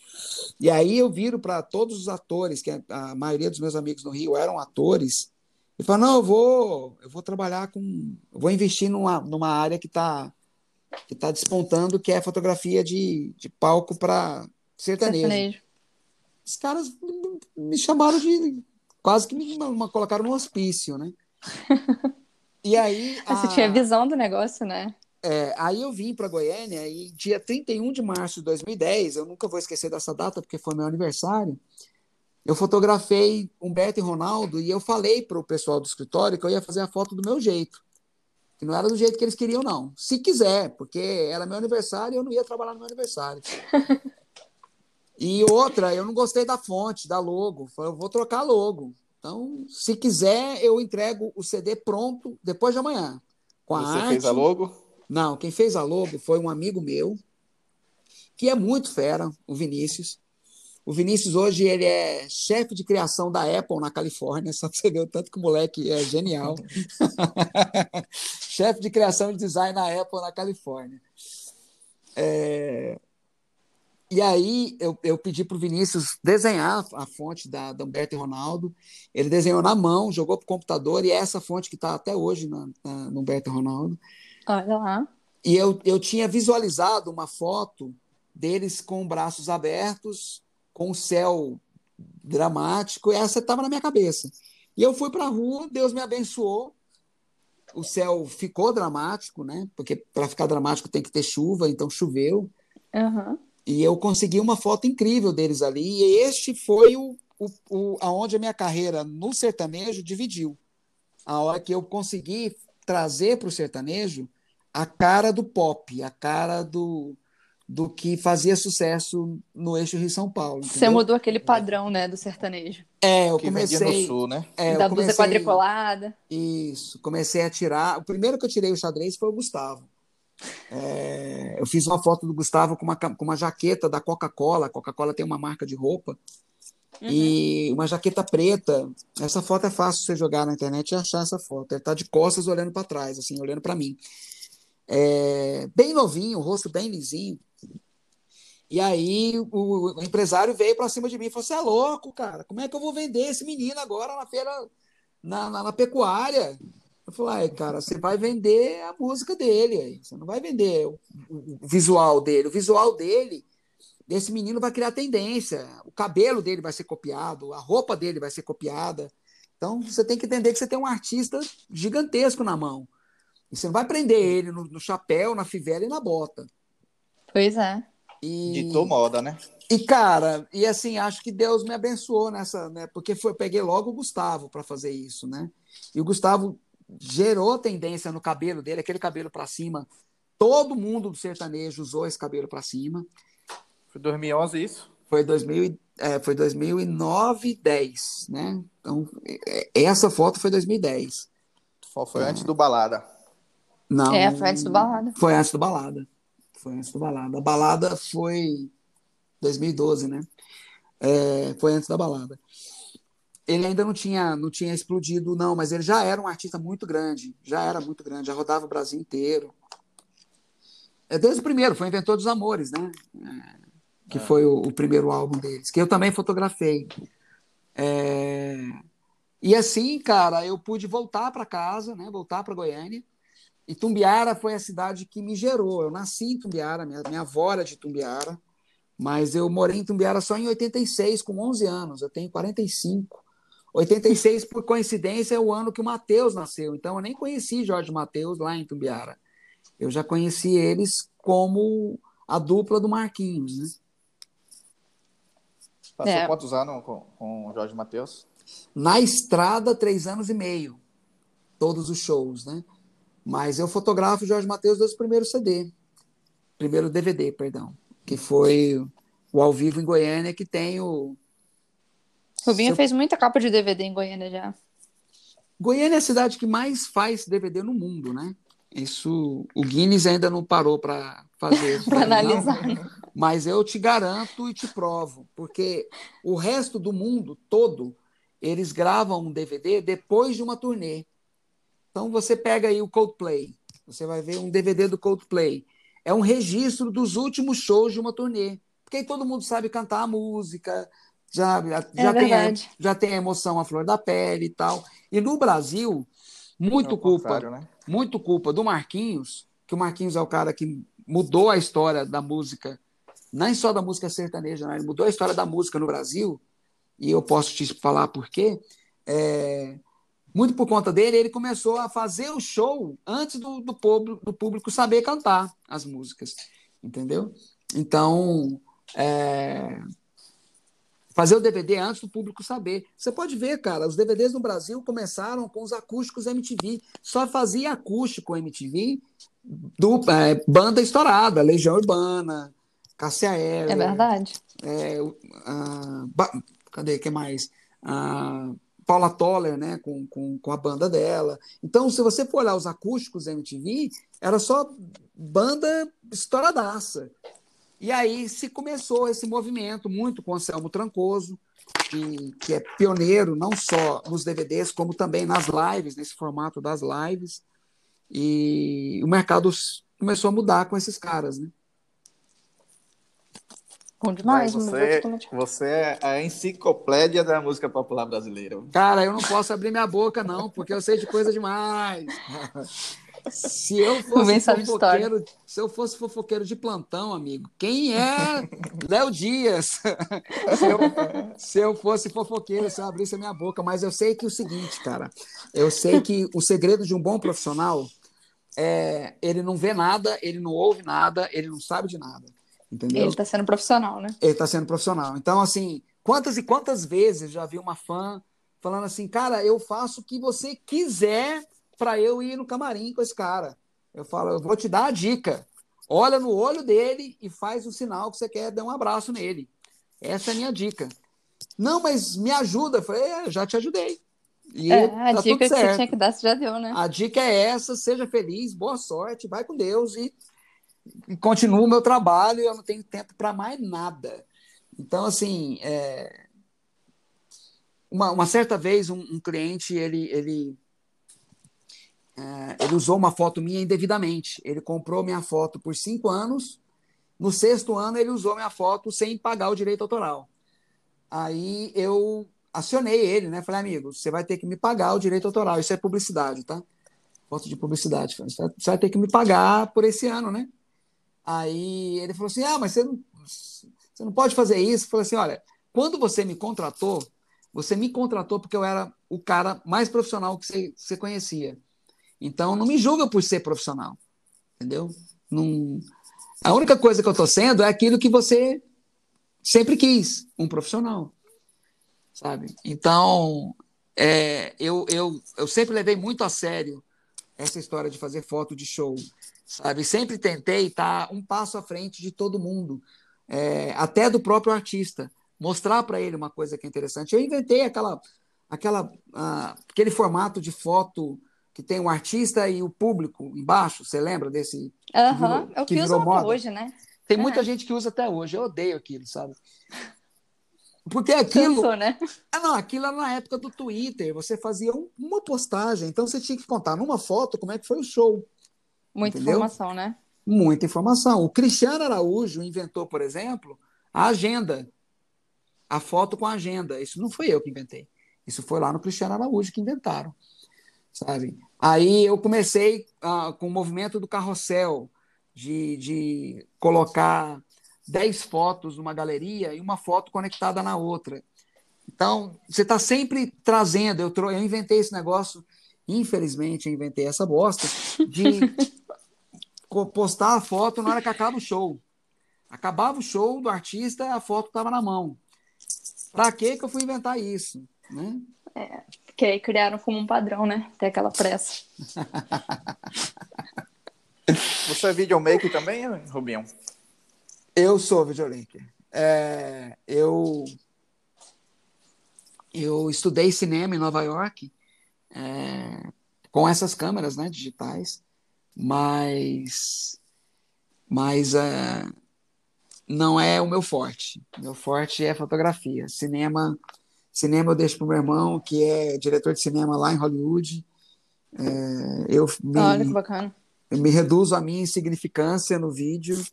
Speaker 3: E aí eu viro para todos os atores, que a maioria dos meus amigos no Rio eram atores, e falo, não, eu vou, eu vou trabalhar com, vou investir numa, numa área que está que tá despontando, que é fotografia de, de palco para sertanejo. sertanejo. Os caras me chamaram de quase que me, me colocaram no hospício, né? *laughs* E aí.
Speaker 2: Você a... tinha visão do negócio, né?
Speaker 3: É, aí eu vim para Goiânia e dia 31 de março de 2010, eu nunca vou esquecer dessa data porque foi meu aniversário. Eu fotografei Humberto e Ronaldo e eu falei para o pessoal do escritório que eu ia fazer a foto do meu jeito. que não era do jeito que eles queriam, não. Se quiser, porque era meu aniversário e eu não ia trabalhar no meu aniversário. *laughs* e outra, eu não gostei da fonte, da logo. Falei, eu vou trocar logo. Então, se quiser, eu entrego o CD pronto depois de amanhã.
Speaker 1: Com Você arte. fez a logo?
Speaker 3: Não, quem fez a logo foi um amigo meu, que é muito fera, o Vinícius. O Vinícius hoje ele é chefe de criação da Apple na Califórnia, *laughs* só para você ver o tanto que o moleque é genial. *laughs* chefe de criação e design na Apple na Califórnia. É... E aí eu, eu pedi para o Vinícius desenhar a fonte da, da Humberto e Ronaldo. Ele desenhou na mão, jogou para o computador, e é essa fonte que está até hoje na, na, no Humberto e Ronaldo.
Speaker 2: Olha lá.
Speaker 3: E eu, eu tinha visualizado uma foto deles com braços abertos, com o céu dramático, e essa estava na minha cabeça. E eu fui para a rua, Deus me abençoou, o céu ficou dramático, né? Porque para ficar dramático tem que ter chuva, então choveu.
Speaker 2: Uhum.
Speaker 3: E eu consegui uma foto incrível deles ali, e este foi o, o, o aonde a minha carreira no sertanejo dividiu. A hora que eu consegui trazer para o sertanejo a cara do pop, a cara do, do que fazia sucesso no eixo Rio-São Paulo. Entendeu?
Speaker 2: Você mudou aquele padrão, né, do sertanejo.
Speaker 3: É, eu que comecei...
Speaker 1: no sul, né?
Speaker 3: É,
Speaker 2: da
Speaker 3: comecei,
Speaker 2: blusa quadriculada.
Speaker 3: Isso, comecei a tirar... O primeiro que eu tirei o xadrez foi o Gustavo. É, eu fiz uma foto do Gustavo com uma, com uma jaqueta da Coca-Cola. A Coca-Cola tem uma marca de roupa. Uhum. E uma jaqueta preta. Essa foto é fácil você jogar na internet e achar essa foto. Ele está de costas olhando para trás, assim, olhando para mim. É, bem novinho, o rosto bem lisinho. E aí o, o empresário veio para cima de mim e falou: Você é louco, cara? Como é que eu vou vender esse menino agora na feira, na, na, na pecuária? Eu falei, cara, você vai vender a música dele, aí. você não vai vender o, o, o, visual dele. O visual dele, desse menino vai criar tendência. O cabelo dele vai ser copiado, a roupa dele vai ser copiada. Então você tem que entender que você tem um artista gigantesco na mão. E você não vai prender ele no, no chapéu, na fivela e na bota.
Speaker 2: Pois é.
Speaker 3: E...
Speaker 1: Ditou moda, né?
Speaker 3: E, cara, e assim, acho que Deus me abençoou nessa, né? Porque foi, eu peguei logo o Gustavo para fazer isso, né? E o Gustavo gerou tendência no cabelo dele, aquele cabelo para cima. Todo mundo do sertanejo usou esse cabelo para cima.
Speaker 1: Foi 2011 isso?
Speaker 3: Foi 2000, é, foi 2009, 10, né? Então, é, essa foto foi 2010.
Speaker 1: Foi antes do Balada.
Speaker 3: Não.
Speaker 2: É, foi antes do Balada.
Speaker 3: Foi antes do Balada. Foi antes do Balada. A Balada foi 2012, né? É, foi antes da Balada. Ele ainda não tinha, não tinha explodido, não, mas ele já era um artista muito grande. Já era muito grande, já rodava o Brasil inteiro. É desde o primeiro, foi Inventor dos Amores, né? É, que é. foi o, o, primeiro álbum deles, que eu também fotografei. É... E assim, cara, eu pude voltar para casa, né? Voltar para Goiânia e Tumbiara foi a cidade que me gerou. Eu nasci em Tumbiara, minha, minha avó era de Tumbiara, mas eu morei em Tumbiara só em 86, com 11 anos. Eu tenho 45. 86, por coincidência, é o ano que o Matheus nasceu. Então, eu nem conheci Jorge Matheus lá em Tumbiara. Eu já conheci eles como a dupla do Marquinhos. Né?
Speaker 1: Passou é. quantos anos com, com o Jorge Matheus?
Speaker 3: Na estrada, três anos e meio. Todos os shows, né? Mas eu fotografo Jorge Matheus desde o primeiro CD, primeiro DVD, perdão, que foi o ao vivo em Goiânia, que tem o.
Speaker 2: Rubinho Seu... fez muita capa de DVD em Goiânia já.
Speaker 3: Goiânia é a cidade que mais faz DVD no mundo, né? Isso o Guinness ainda não parou para fazer *laughs*
Speaker 2: para analisar.
Speaker 3: Mas eu te garanto e te provo, porque o resto do mundo todo eles gravam um DVD depois de uma turnê. Então você pega aí o Coldplay, você vai ver um DVD do Coldplay. É um registro dos últimos shows de uma turnê. Porque aí todo mundo sabe cantar a música, já, já, é tem, a, já tem a emoção à flor da pele e tal. E no Brasil, muito é culpa, né? muito culpa do Marquinhos, que o Marquinhos é o cara que mudou a história da música, nem só da música sertaneja, né? ele mudou a história da música no Brasil, e eu posso te falar por quê. É, muito por conta dele, ele começou a fazer o show antes do, do, público, do público saber cantar as músicas, entendeu? Então, é... fazer o DVD antes do público saber. Você pode ver, cara, os DVDs no Brasil começaram com os acústicos MTV. Só fazia acústico MTV do é, banda estourada, Legião Urbana, Cássia Eller.
Speaker 2: É verdade.
Speaker 3: É, cadê? que mais? Paula Toller, né, com, com, com a banda dela. Então, se você for olhar os acústicos MTV, era só banda estouradaça. E aí se começou esse movimento, muito com o Anselmo Trancoso, que, que é pioneiro não só nos DVDs, como também nas lives, nesse formato das lives. E o mercado começou a mudar com esses caras, né?
Speaker 2: Bom demais,
Speaker 1: você, você é a enciclopédia da música popular brasileira.
Speaker 3: Cara, eu não posso abrir minha boca, não, porque eu sei de coisa demais. *laughs* Se eu fosse fofoqueiro, se eu fosse fofoqueiro de plantão, amigo, quem é Léo Dias? *laughs* se, eu, se eu fosse fofoqueiro, se eu abrisse a minha boca, mas eu sei que é o seguinte, cara, eu sei que o segredo de um bom profissional é ele não vê nada, ele não ouve nada, ele não sabe de nada. Entendeu?
Speaker 2: Ele está sendo profissional, né?
Speaker 3: Ele está sendo profissional. Então, assim, quantas e quantas vezes já vi uma fã falando assim, cara, eu faço o que você quiser para eu ir no camarim com esse cara. Eu falo, eu vou te dar a dica. Olha no olho dele e faz o sinal que você quer dar um abraço nele. Essa é a minha dica. Não, mas me ajuda. Eu falei, é, já te ajudei.
Speaker 2: E é, a tá dica que você tinha que dar, você já deu, né?
Speaker 3: A dica é essa, seja feliz, boa sorte, vai com Deus e, e continuo o meu trabalho, eu não tenho tempo para mais nada. Então, assim, é... uma, uma certa vez um, um cliente, ele, ele é, ele usou uma foto minha indevidamente. Ele comprou minha foto por cinco anos. No sexto ano, ele usou minha foto sem pagar o direito autoral. Aí eu acionei ele, né? Falei, amigo, você vai ter que me pagar o direito autoral. Isso é publicidade, tá? Foto de publicidade. Você vai ter que me pagar por esse ano, né? Aí ele falou assim: ah, mas você não, você não pode fazer isso. Eu falei assim: olha, quando você me contratou, você me contratou porque eu era o cara mais profissional que você, você conhecia. Então, não me julga por ser profissional, entendeu? Não... A única coisa que eu estou sendo é aquilo que você sempre quis, um profissional, sabe? Então, é, eu, eu, eu sempre levei muito a sério essa história de fazer foto de show, sabe? Sempre tentei estar um passo à frente de todo mundo, é, até do próprio artista, mostrar para ele uma coisa que é interessante. Eu inventei aquela, aquela, uh, aquele formato de foto que tem o artista e o público embaixo. Você lembra desse?
Speaker 2: Aham, uhum. é o que, que usam até hoje, né?
Speaker 3: Tem muita é. gente que usa até hoje. Eu odeio aquilo, sabe? *laughs* Porque aquilo.
Speaker 2: Cansou, né?
Speaker 3: Ah, não, aquilo era na época do Twitter. Você fazia um, uma postagem, então você tinha que contar numa foto como é que foi o show.
Speaker 2: Muita entendeu? informação, né?
Speaker 3: Muita informação. O Cristiano Araújo inventou, por exemplo, a agenda. A foto com a agenda. Isso não foi eu que inventei. Isso foi lá no Cristiano Araújo que inventaram sabe? Aí eu comecei uh, com o movimento do carrossel, de, de colocar 10 fotos numa galeria e uma foto conectada na outra. Então, você está sempre trazendo. Eu, eu inventei esse negócio, infelizmente, eu inventei essa bosta, de *laughs* postar a foto na hora que acaba o show. Acabava o show do artista, a foto estava na mão. Para que eu fui inventar isso? Né?
Speaker 2: É, que aí criaram como um padrão, né? Ter aquela pressa. *laughs*
Speaker 1: Você é videomaker também, Rubinho?
Speaker 3: Eu sou videomaker. É, eu, eu estudei cinema em Nova York é, com essas câmeras né, digitais, mas, mas é, não é o meu forte. Meu forte é fotografia. Cinema Cinema eu deixo para o meu irmão, que é diretor de cinema lá em Hollywood. É, eu me,
Speaker 2: Olha que bacana.
Speaker 3: Eu me reduzo a minha insignificância no vídeo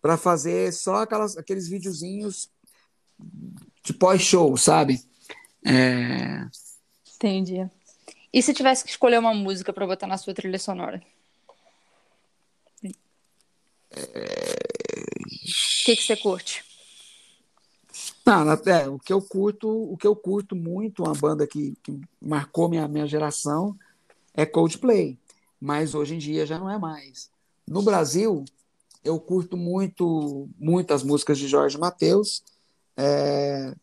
Speaker 3: para fazer só aquelas, aqueles videozinhos de pós-show, sabe? É...
Speaker 2: Entendi. E se tivesse que escolher uma música para botar na sua trilha sonora? É... O que, que você curte?
Speaker 3: Não, é, o que eu curto, o que eu curto muito, uma banda que, que marcou minha, minha geração é Coldplay, mas hoje em dia já não é mais. No Brasil, eu curto muito muitas músicas de Jorge Mateus. É,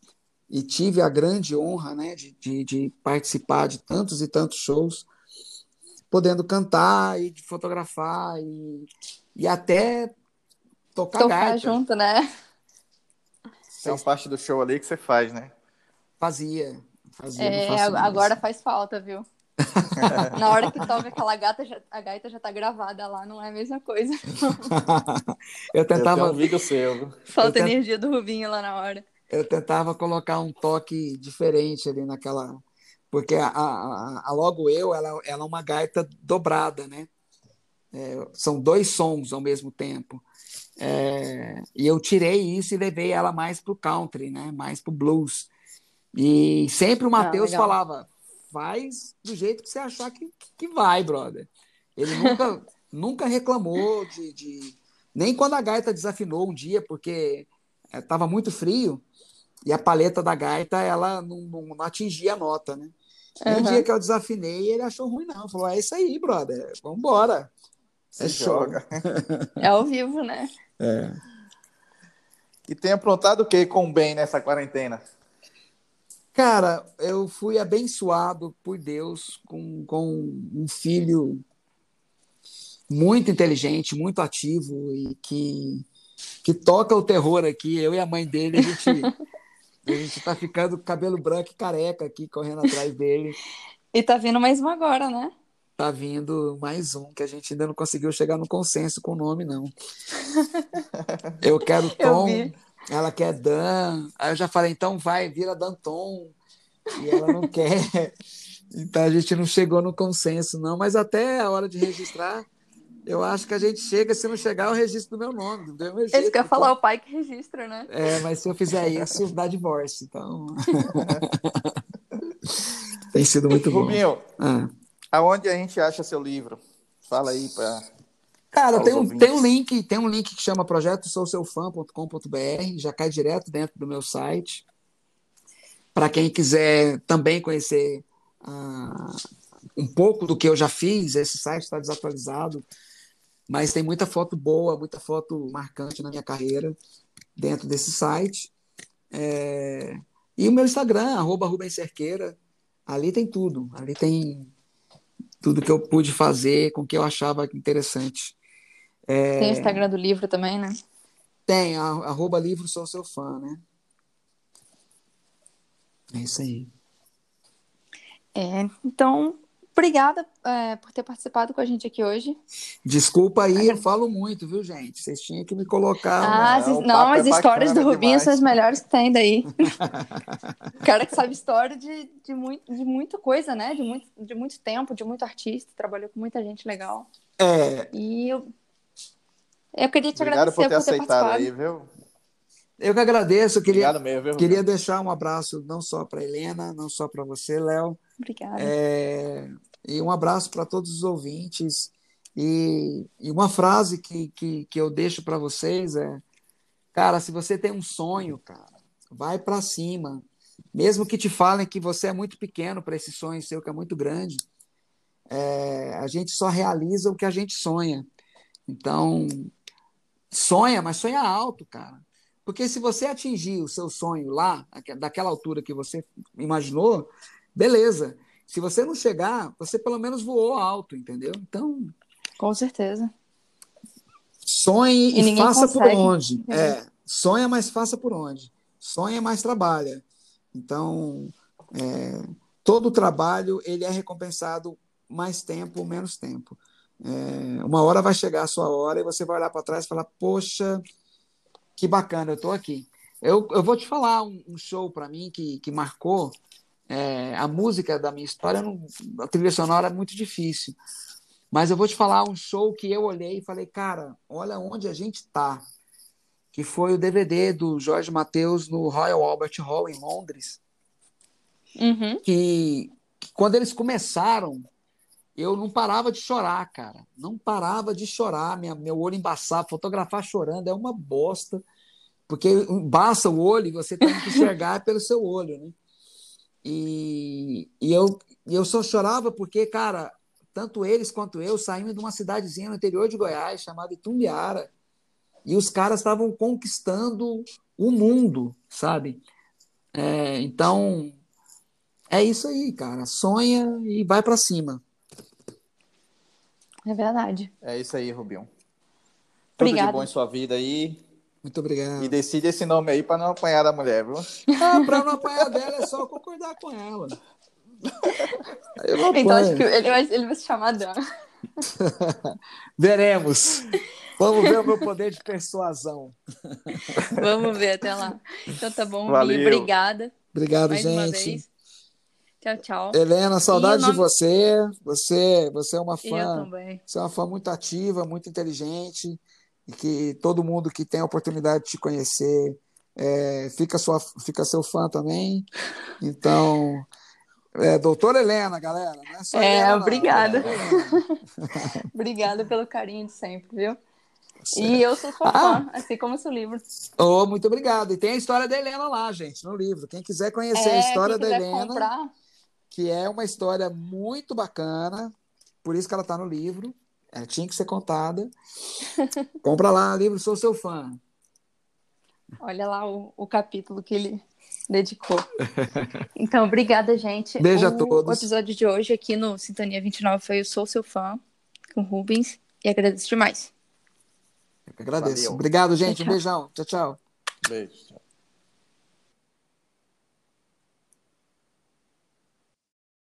Speaker 3: e tive a grande honra né, de, de, de, participar de tantos e tantos shows, podendo cantar e de fotografar e, e até tocar, tocar gaita.
Speaker 2: junto, né?
Speaker 1: É uma parte do show ali que você faz, né?
Speaker 3: Fazia. fazia
Speaker 2: é, agora faz falta, viu? *laughs* Na hora que toca aquela gata, já, a gaita já tá gravada lá, não é a mesma coisa. *laughs*
Speaker 3: eu tentava.
Speaker 1: Eu um seu.
Speaker 2: Falta tent... energia do Rubinho lá na hora.
Speaker 3: Eu tentava colocar um toque diferente ali naquela. Porque a, a, a Logo Eu, ela, ela é uma gaita dobrada, né? É, são dois sons ao mesmo tempo. É, e eu tirei isso e levei ela mais pro country, né? Mais pro blues. E sempre o Matheus ah, falava: faz do jeito que você achar que, que vai, brother. Ele nunca, *laughs* nunca reclamou de, de, Nem quando a gaita desafinou um dia, porque estava é, muito frio e a paleta da gaita ela não, não, não atingia a nota, né? E uhum. um dia que eu desafinei, ele achou ruim, não. Falou: é isso aí, brother, vamos embora.
Speaker 1: É joga.
Speaker 2: É ao vivo, né? *laughs*
Speaker 3: É.
Speaker 1: E tem aprontado o que com o bem nessa quarentena?
Speaker 3: Cara, eu fui abençoado por Deus com, com um filho muito inteligente, muito ativo e que, que toca o terror aqui. Eu e a mãe dele, a gente, a gente tá ficando com cabelo branco e careca aqui, correndo atrás dele.
Speaker 2: E tá vindo mais um agora, né?
Speaker 3: Tá vindo mais um, que a gente ainda não conseguiu chegar no consenso com o nome, não. *laughs* Eu quero Tom. Eu ela quer Dan. Aí eu já falei, então vai, vira Danton. E ela não *laughs* quer. Então a gente não chegou no consenso, não. Mas até a hora de registrar, eu acho que a gente chega. Se não chegar, eu registro do meu nome. Do meu jeito,
Speaker 2: Esse quer então... falar o pai que registra, né?
Speaker 3: É, mas se eu fizer isso, dá divórcio. Então. *laughs* Tem sido muito bom.
Speaker 1: Rubinho, ah. Aonde a gente acha seu livro? Fala aí para
Speaker 3: Cara, tem um, tem um link, tem um link que chama projeto souseufã.com.br, já cai direto dentro do meu site. Para quem quiser também conhecer uh, um pouco do que eu já fiz, esse site está desatualizado, mas tem muita foto boa, muita foto marcante na minha carreira dentro desse site. É... E o meu Instagram, arroba Rubens Cerqueira, ali tem tudo. Ali tem tudo que eu pude fazer com o que eu achava interessante.
Speaker 2: É... Tem o Instagram do livro também, né?
Speaker 3: Tem, arroba livro sou seu fã, né? É isso aí.
Speaker 2: É, então, obrigada é, por ter participado com a gente aqui hoje.
Speaker 3: Desculpa aí, eu *laughs* falo muito, viu, gente? Vocês tinham que me colocar.
Speaker 2: Ah, não, não as é histórias do Rubinho demais. são as melhores que tem daí. *laughs* o cara que sabe história de, de, muito, de muita coisa, né? De muito, de muito tempo, de muito artista, trabalhou com muita gente legal.
Speaker 3: É.
Speaker 2: E eu eu queria te
Speaker 1: Obrigado
Speaker 2: agradecer por ter,
Speaker 1: por ter aceitado aí, viu?
Speaker 3: Eu que agradeço. Eu queria,
Speaker 1: mesmo, viu,
Speaker 3: queria deixar um abraço não só para Helena, não só para você, Léo.
Speaker 2: Obrigada.
Speaker 3: É, e um abraço para todos os ouvintes. E, e uma frase que, que, que eu deixo para vocês é: cara, se você tem um sonho, cara, vai para cima. Mesmo que te falem que você é muito pequeno para esse sonho seu, que é muito grande, é, a gente só realiza o que a gente sonha. Então, sonha, mas sonha alto, cara. Porque se você atingir o seu sonho lá, daquela altura que você imaginou, beleza. Se você não chegar, você pelo menos voou alto, entendeu? Então.
Speaker 2: Com certeza.
Speaker 3: Sonhe e, e faça consegue. por onde. É. é. Sonha, mas faça por onde. Sonha, mas trabalha. Então, é, todo trabalho ele é recompensado mais tempo ou menos tempo. É, uma hora vai chegar a sua hora e você vai olhar para trás e falar: Poxa, que bacana, eu estou aqui. Eu, eu vou te falar um, um show para mim que, que marcou é, a música da minha história. Não, a trilha sonora é muito difícil, mas eu vou te falar um show que eu olhei e falei: Cara, olha onde a gente está. Que foi o DVD do Jorge Mateus no Royal Albert Hall, em Londres.
Speaker 2: Uhum.
Speaker 3: Que, que quando eles começaram eu não parava de chorar, cara. Não parava de chorar, minha, meu olho embaçado, fotografar chorando é uma bosta, porque embaça o olho e você tem que enxergar *laughs* pelo seu olho, né? E, e eu, eu só chorava porque, cara, tanto eles quanto eu saímos de uma cidadezinha no interior de Goiás chamada Itumbiara. E os caras estavam conquistando o mundo, sabe? É, então, é isso aí, cara. Sonha e vai para cima.
Speaker 2: É verdade.
Speaker 1: É isso aí, Rubinho. Tudo
Speaker 2: Obrigada.
Speaker 1: de bom em sua vida aí.
Speaker 3: Muito obrigado.
Speaker 1: E decide esse nome aí pra não apanhar da mulher, viu?
Speaker 3: Ah, pra não apanhar dela é só concordar com ela. Aí eu não
Speaker 2: Então acho que ele vai, ele vai se chamar Dan. *laughs*
Speaker 3: Veremos. Vamos ver o meu poder de persuasão.
Speaker 2: Vamos ver até lá. Então tá bom,
Speaker 1: Valeu.
Speaker 2: Vi. Obrigada
Speaker 3: Obrigado,
Speaker 2: mais
Speaker 3: gente.
Speaker 2: Tchau, tchau.
Speaker 3: Helena, saudade
Speaker 2: E o
Speaker 3: de
Speaker 2: nome-
Speaker 3: você. Você, você é uma
Speaker 2: E eu
Speaker 3: fã.
Speaker 2: também.
Speaker 3: Você é uma fã muito ativa, muito inteligente e que todo mundo que tem a oportunidade de te conhecer é, fica, sua, fica seu fã também. Então, é, doutora Helena, galera. Não é, só
Speaker 2: É,
Speaker 3: Helena,
Speaker 2: obrigada. *laughs* Obrigada pelo carinho de sempre, viu? E eu sou sua
Speaker 3: Ah.
Speaker 2: fã, assim como o seu livro.
Speaker 3: Oh, muito obrigado. E tem a história da Helena lá, gente, no livro. Quem quiser conhecer a
Speaker 2: É,
Speaker 3: história
Speaker 2: quem
Speaker 3: da Helena,
Speaker 2: comprar,
Speaker 3: que é uma história muito bacana, por isso que ela está no livro. Ela tinha que ser contada. *laughs* Compra lá, livro Sou Seu Fã.
Speaker 2: olha lá o, o capítulo que ele dedicou. *laughs* Então, obrigada, gente.
Speaker 3: Beijo a
Speaker 2: o,
Speaker 3: todos.
Speaker 2: O episódio de hoje aqui no Sintonia 29 foi o Sou Seu Fã, com Rubens, e agradeço demais.
Speaker 3: Eu que agradeço.
Speaker 1: Valeu.
Speaker 3: Obrigado, gente.
Speaker 2: Tchau,
Speaker 3: Um beijão. Tchau, tchau.
Speaker 1: Beijo.